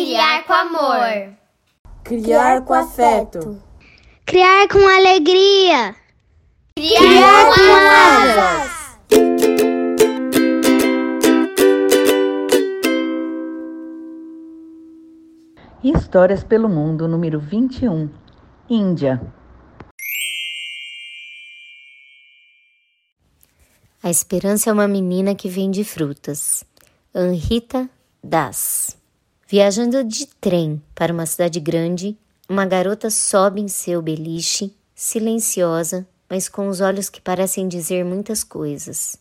criar com amor. Criar com afeto. Criar com alegria. Criar, criar com, com asas. Histórias pelo Mundo, número 21, Índia. A esperança é uma menina que vende frutas. Anrita Das. Viajando de trem para uma cidade grande, uma garota sobe em seu beliche, silenciosa, mas com os olhos que parecem dizer muitas coisas,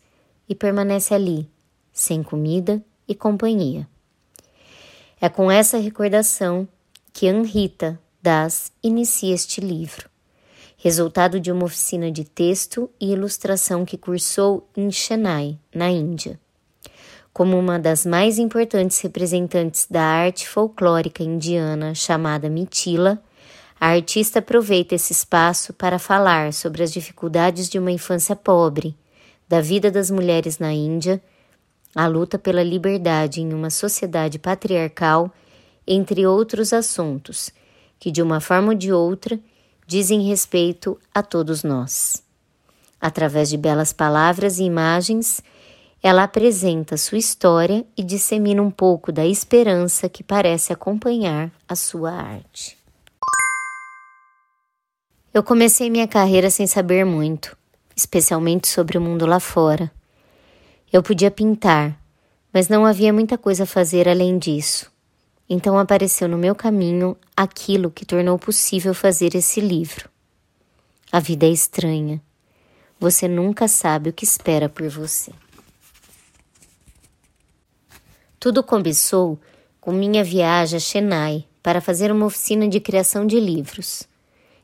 e permanece ali, sem comida e companhia. É com essa recordação que Anrita Das inicia este livro, resultado de uma oficina de texto e ilustração que cursou em Chennai, na Índia. Como uma das mais importantes representantes da arte folclórica indiana chamada Mitila, a artista aproveita esse espaço para falar sobre as dificuldades de uma infância pobre, da vida das mulheres na Índia, a luta pela liberdade em uma sociedade patriarcal, entre outros assuntos, que de uma forma ou de outra dizem respeito a todos nós. Através de belas palavras e imagens, ela apresenta sua história e dissemina um pouco da esperança que parece acompanhar a sua arte. Eu comecei minha carreira sem saber muito, especialmente sobre o mundo lá fora. Eu podia pintar, mas não havia muita coisa a fazer além disso. Então apareceu no meu caminho aquilo que tornou possível fazer esse livro. A vida é estranha. Você nunca sabe o que espera por você. Tudo começou com minha viagem a Chennai para fazer uma oficina de criação de livros.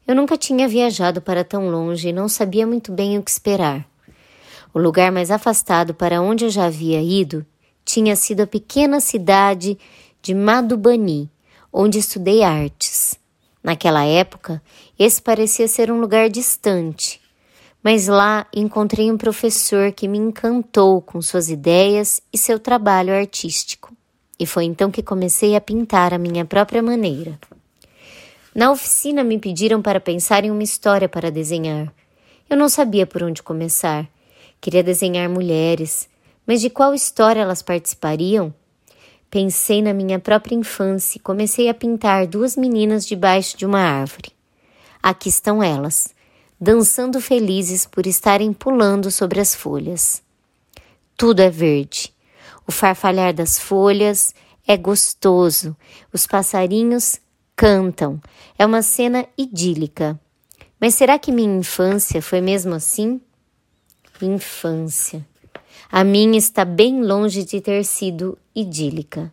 Eu nunca tinha viajado para tão longe e não sabia muito bem o que esperar. O lugar mais afastado para onde eu já havia ido tinha sido a pequena cidade de Madhubani, onde estudei artes. Naquela época, esse parecia ser um lugar distante, mas lá encontrei um professor que me encantou com suas ideias e seu trabalho artístico. E foi então que comecei a pintar à minha própria maneira. Na oficina me pediram para pensar em uma história para desenhar. Eu não sabia por onde começar. Queria desenhar mulheres, mas de qual história elas participariam? Pensei na minha própria infância e comecei a pintar duas meninas debaixo de uma árvore. Aqui estão elas dançando felizes por estarem pulando sobre as folhas. Tudo é verde. O farfalhar das folhas é gostoso. Os passarinhos cantam. É uma cena idílica. Mas será que minha infância foi mesmo assim? Infância. A minha está bem longe de ter sido idílica.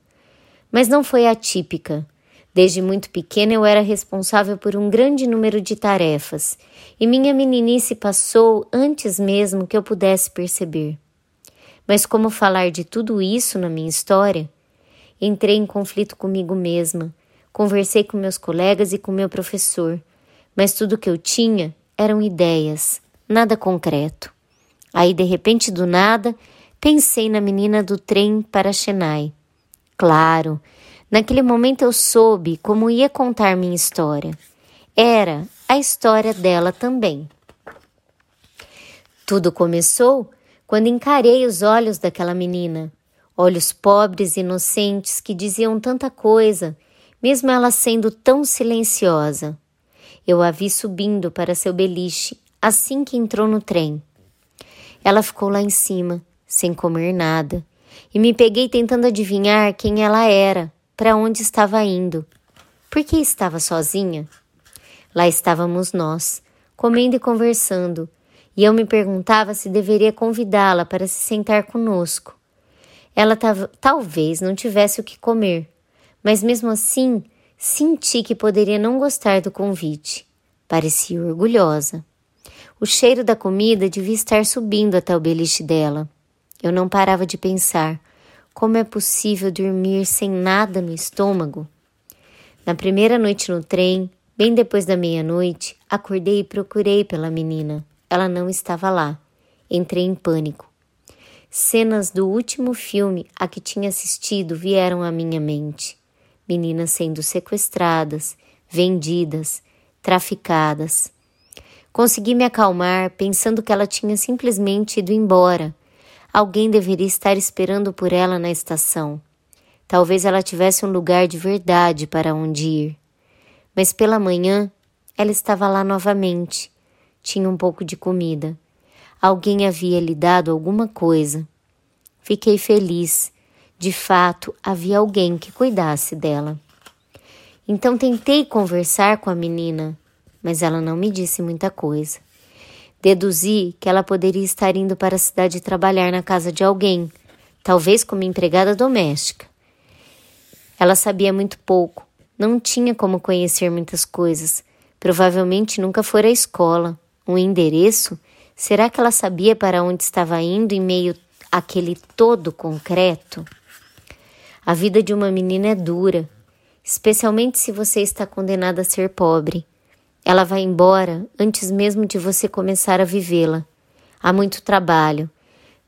Mas não foi atípica. Desde muito pequena eu era responsável por um grande número de tarefas, e minha meninice passou antes mesmo que eu pudesse perceber. Mas como falar de tudo isso na minha história? Entrei em conflito comigo mesma, conversei com meus colegas e com meu professor, mas tudo que eu tinha eram ideias, nada concreto. Aí, de repente, do nada, pensei na menina do trem para Chennai. Claro, Naquele momento eu soube como ia contar minha história. Era a história dela também. Tudo começou quando encarei os olhos daquela menina, olhos pobres e inocentes que diziam tanta coisa, mesmo ela sendo tão silenciosa. Eu a vi subindo para seu beliche assim que entrou no trem. Ela ficou lá em cima, sem comer nada, e me peguei tentando adivinhar quem ela era para onde estava indo. Por que estava sozinha? Lá estávamos nós, comendo e conversando, e eu me perguntava se deveria convidá-la para se sentar conosco. Ela talvez não tivesse o que comer, mas mesmo assim senti que poderia não gostar do convite. Parecia orgulhosa. O cheiro da comida devia estar subindo até o beliche dela. Eu não parava de pensar como é possível dormir sem nada no estômago? Na primeira noite no trem, bem depois da meia-noite, acordei e procurei pela menina. Ela não estava lá. Entrei em pânico. Cenas do último filme a que tinha assistido vieram à minha mente. meninas sendo sequestradas, vendidas, traficadas. Consegui me acalmar pensando que ela tinha simplesmente ido embora. Alguém deveria estar esperando por ela na estação. Talvez ela tivesse um lugar de verdade para onde ir. Mas pela manhã ela estava lá novamente. Tinha um pouco de comida. Alguém havia lhe dado alguma coisa. Fiquei feliz. De fato, havia alguém que cuidasse dela. Então tentei conversar com a menina, mas ela não me disse muita coisa. Deduzi que ela poderia estar indo para a cidade trabalhar na casa de alguém, talvez como empregada doméstica. Ela sabia muito pouco, não tinha como conhecer muitas coisas. Provavelmente nunca fora à escola. Um endereço? Será que ela sabia para onde estava indo em meio àquele todo concreto? A vida de uma menina é dura, especialmente se você está condenada a ser pobre. Ela vai embora antes mesmo de você começar a vivê-la. Há muito trabalho,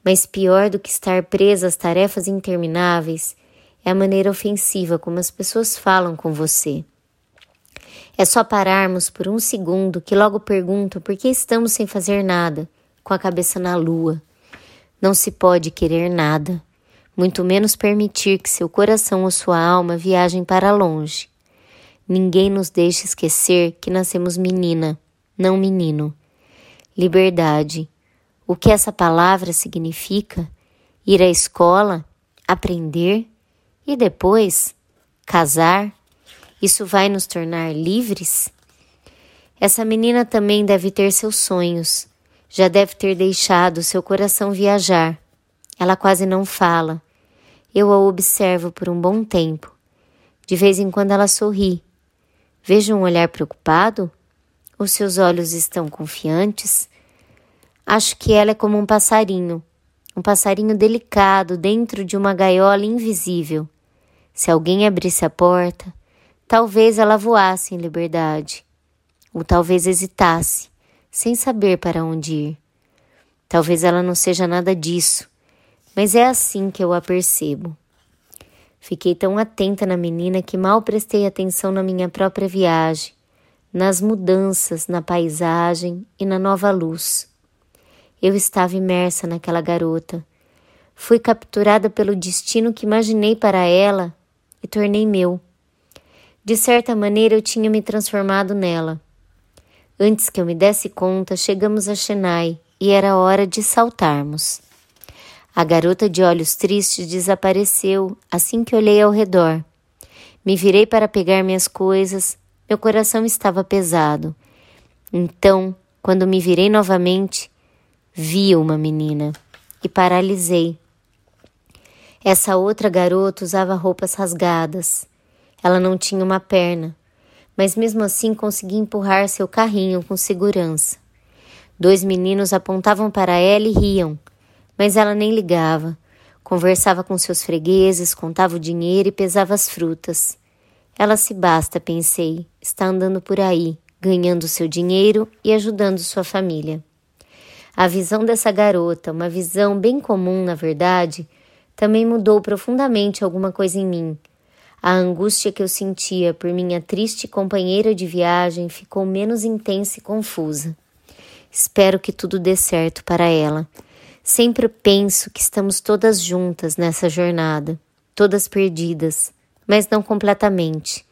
mas pior do que estar presa às tarefas intermináveis é a maneira ofensiva como as pessoas falam com você. É só pararmos por um segundo que logo perguntam por que estamos sem fazer nada, com a cabeça na lua. Não se pode querer nada, muito menos permitir que seu coração ou sua alma viajem para longe. Ninguém nos deixa esquecer que nascemos menina, não menino. Liberdade. O que essa palavra significa? Ir à escola, aprender, e depois, casar, isso vai nos tornar livres? Essa menina também deve ter seus sonhos, já deve ter deixado seu coração viajar. Ela quase não fala. Eu a observo por um bom tempo. De vez em quando ela sorri. Vejo um olhar preocupado? Os seus olhos estão confiantes? Acho que ela é como um passarinho, um passarinho delicado dentro de uma gaiola invisível. Se alguém abrisse a porta, talvez ela voasse em liberdade, ou talvez hesitasse, sem saber para onde ir. Talvez ela não seja nada disso, mas é assim que eu a percebo. Fiquei tão atenta na menina que mal prestei atenção na minha própria viagem, nas mudanças na paisagem e na nova luz. Eu estava imersa naquela garota. Fui capturada pelo destino que imaginei para ela e tornei meu. De certa maneira, eu tinha me transformado nela. Antes que eu me desse conta, chegamos a Chennai e era hora de saltarmos. A garota de olhos tristes desapareceu assim que olhei ao redor. Me virei para pegar minhas coisas, meu coração estava pesado. Então, quando me virei novamente, vi uma menina e paralisei. Essa outra garota usava roupas rasgadas. Ela não tinha uma perna, mas mesmo assim conseguia empurrar seu carrinho com segurança. Dois meninos apontavam para ela e riam, mas ela nem ligava. Conversava com seus fregueses, contava o dinheiro e pesava as frutas. Ela se basta, pensei, está andando por aí, ganhando seu dinheiro e ajudando sua família. A visão dessa garota, uma visão bem comum, na verdade, também mudou profundamente alguma coisa em mim. A angústia que eu sentia por minha triste companheira de viagem ficou menos intensa e confusa. Espero que tudo dê certo para ela. Sempre penso que estamos todas juntas nessa jornada, todas perdidas, mas não completamente.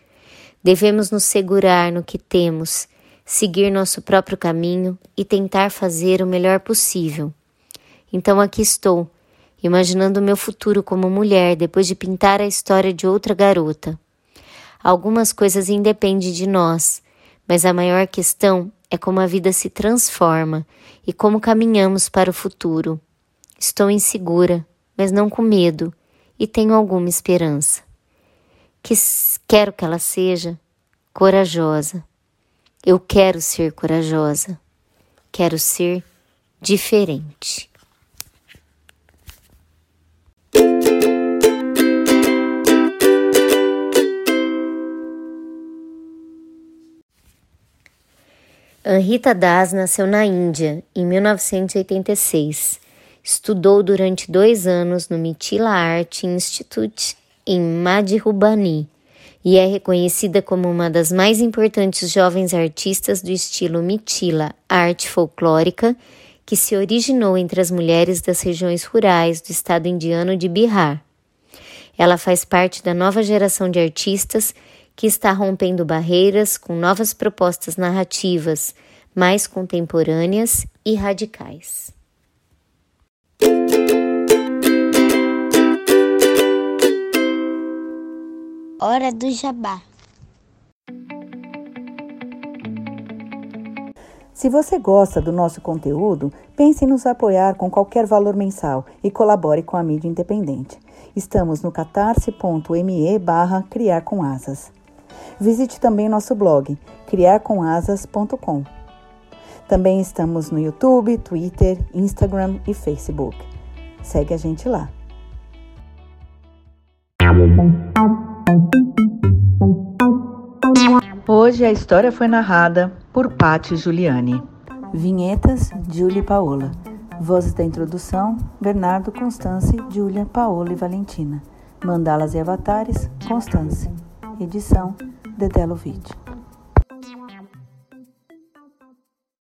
Devemos nos segurar no que temos, seguir nosso próprio caminho e tentar fazer o melhor possível. Então aqui estou imaginando o meu futuro como mulher depois de pintar a história de outra garota. Algumas coisas independem de nós, mas a maior questão é como a vida se transforma e como caminhamos para o futuro. Estou insegura, mas não com medo, e tenho alguma esperança. Que quero que ela seja corajosa. Eu quero ser corajosa. Quero ser diferente. Anrita Das nasceu na Índia em 1986. Estudou durante dois anos no Mithila Art Institute em Madhubani e é reconhecida como uma das mais importantes jovens artistas do estilo Mitila, arte folclórica, que se originou entre as mulheres das regiões rurais do estado indiano de Bihar. Ela faz parte da nova geração de artistas que está rompendo barreiras com novas propostas narrativas mais contemporâneas e radicais. Hora do Jabá. Se você gosta do nosso conteúdo, pense em nos apoiar com qualquer valor mensal e colabore com a mídia independente. Estamos no catarse.me barra criar com asas. Visite também nosso blog, criarcomasas.com. Também estamos no YouTube, Twitter, Instagram e Facebook. Segue a gente lá. Hoje a história foi narrada por Patti Giuliani. Vinhetas, Julie Paola. Vozes da introdução, Bernardo, Constance, Júlia, Paola e Valentina. Mandalas e avatares, Constance. Edição, Dedelovitch.